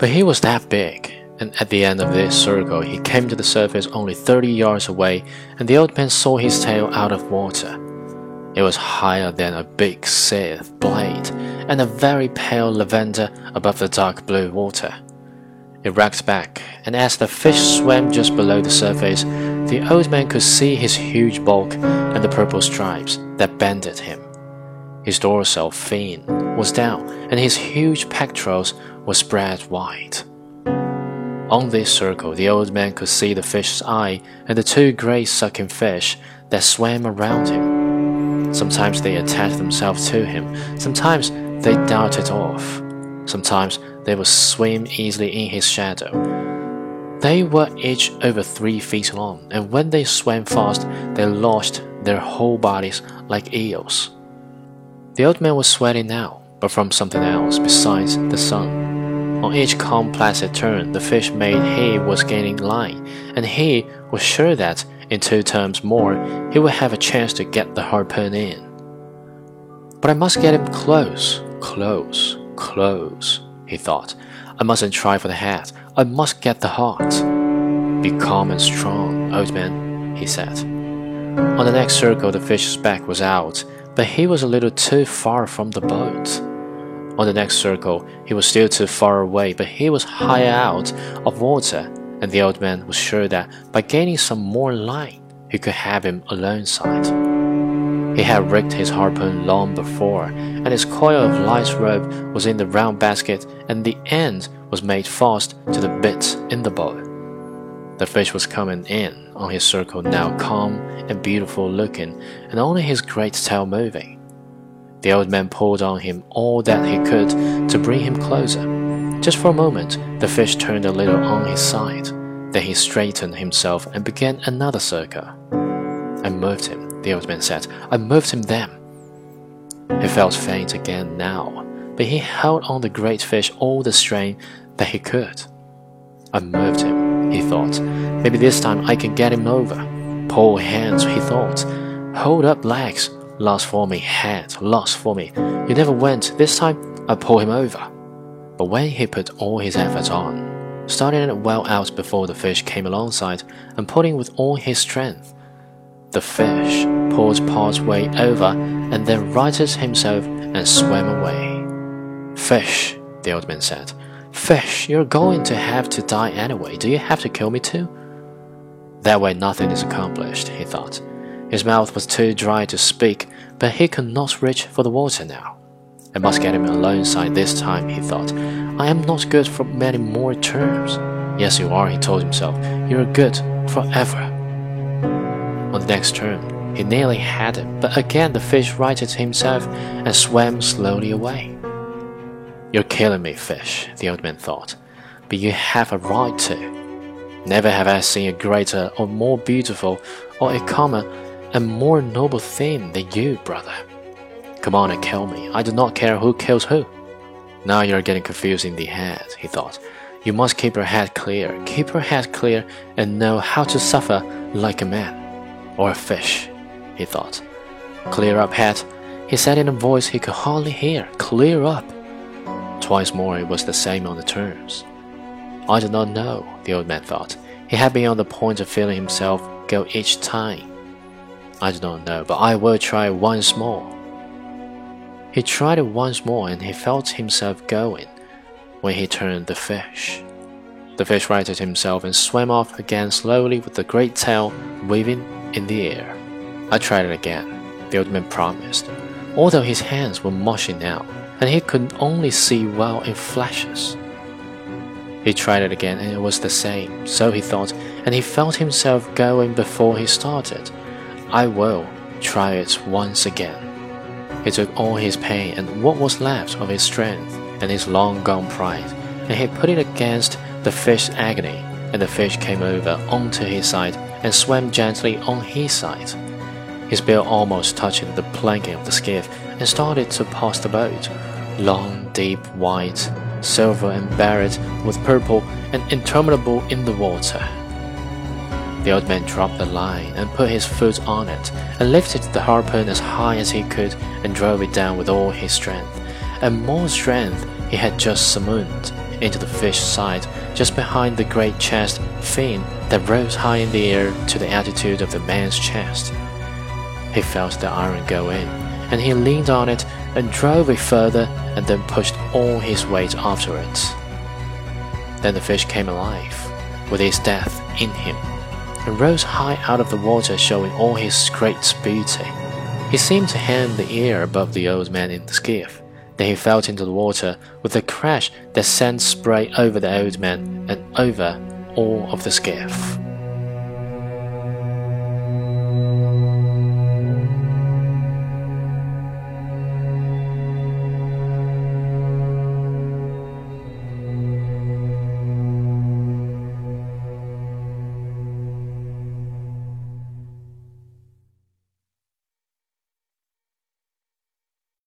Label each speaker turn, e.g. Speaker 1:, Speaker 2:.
Speaker 1: But he was that big, and at the end of this circle he came to the surface only 30 yards away, and the old man saw his tail out of water. It was higher than a big scythe blade, and a very pale lavender above the dark blue water. It racked back, and as the fish swam just below the surface, the old man could see his huge bulk and the purple stripes that banded him. His dorsal fin was down, and his huge pectorals were spread wide. On this circle, the old man could see the fish's eye and the two great sucking fish that swam around him. Sometimes they attached themselves to him, sometimes they darted off, sometimes they would swim easily in his shadow. They were each over three feet long, and when they swam fast, they launched their whole bodies like eels. The old man was sweating now, but from something else besides the sun. On each placid turn, the fish made he was gaining line, and he was sure that in two turns more he would have a chance to get the harpoon in. But I must get him close, close, close he thought. I mustn't try for the head. I must get the heart. Be calm and strong, old man, he said. On the next circle, the fish's back was out, but he was a little too far from the boat. On the next circle, he was still too far away, but he was higher out of water, and the old man was sure that by gaining some more line, he could have him alongside. He had rigged his harpoon long before, and his coil of light rope was in the round basket, and the end was made fast to the bitt in the boat. The fish was coming in on his circle now, calm and beautiful looking, and only his great tail moving. The old man pulled on him all that he could to bring him closer. Just for a moment, the fish turned a little on his side. Then he straightened himself and began another circle. I moved him the old man said. I moved him then. He felt faint again now, but he held on the great fish all the strength that he could. I moved him, he thought. Maybe this time I can get him over. Pull hands, he thought. Hold up legs. Lost for me, head, lost for me. You never went. This time I pull him over. But when he put all his efforts on, starting it well out before the fish came alongside, and pulling with all his strength, the fish pulled part way over and then righted himself and swam away. Fish, the old man said. Fish, you're going to have to die anyway. Do you have to kill me too? That way nothing is accomplished, he thought. His mouth was too dry to speak, but he could not reach for the water now. I must get him alongside this time, he thought. I am not good for many more terms. Yes, you are, he told himself. You're good forever. On the next turn, he nearly had it, but again the fish righted himself and swam slowly away. You're killing me, fish, the old man thought, but you have a right to. Never have I seen a greater or more beautiful or a calmer and more noble thing than you, brother. Come on and kill me. I do not care who kills who. Now you're getting confused in the head, he thought. You must keep your head clear, keep your head clear, and know how to suffer like a man. Or a fish, he thought. Clear up, head, he said in a voice he could hardly hear. Clear up. Twice more it was the same on the terms. I do not know, the old man thought. He had been on the point of feeling himself go each time. I do not know, but I will try once more. He tried it once more and he felt himself going when he turned the fish. The fish righted himself and swam off again slowly with the great tail waving in the air. I tried it again, the old man promised, although his hands were mushy now, and he could only see well in flashes. He tried it again, and it was the same, so he thought, and he felt himself going before he started. I will try it once again. He took all his pain and what was left of his strength and his long gone pride, and he put it against the fish's agony, and the fish came over onto his side and swam gently on his side. His bill almost touching the planking of the skiff and started to pass the boat, long, deep, white, silver and barred with purple and interminable in the water. The old man dropped the line and put his foot on it and lifted the harpoon as high as he could and drove it down with all his strength, and more strength he had just summoned into the fish's side just behind the great chest fin that rose high in the air to the altitude of the man's chest. He felt the iron go in, and he leaned on it and drove it further and then pushed all his weight after it. Then the fish came alive, with his death in him, and rose high out of the water, showing all his great beauty. He seemed to hang the air above the old man in the skiff. Then he fell into the water with a crash that sent spray over the old man and over all of the skiff.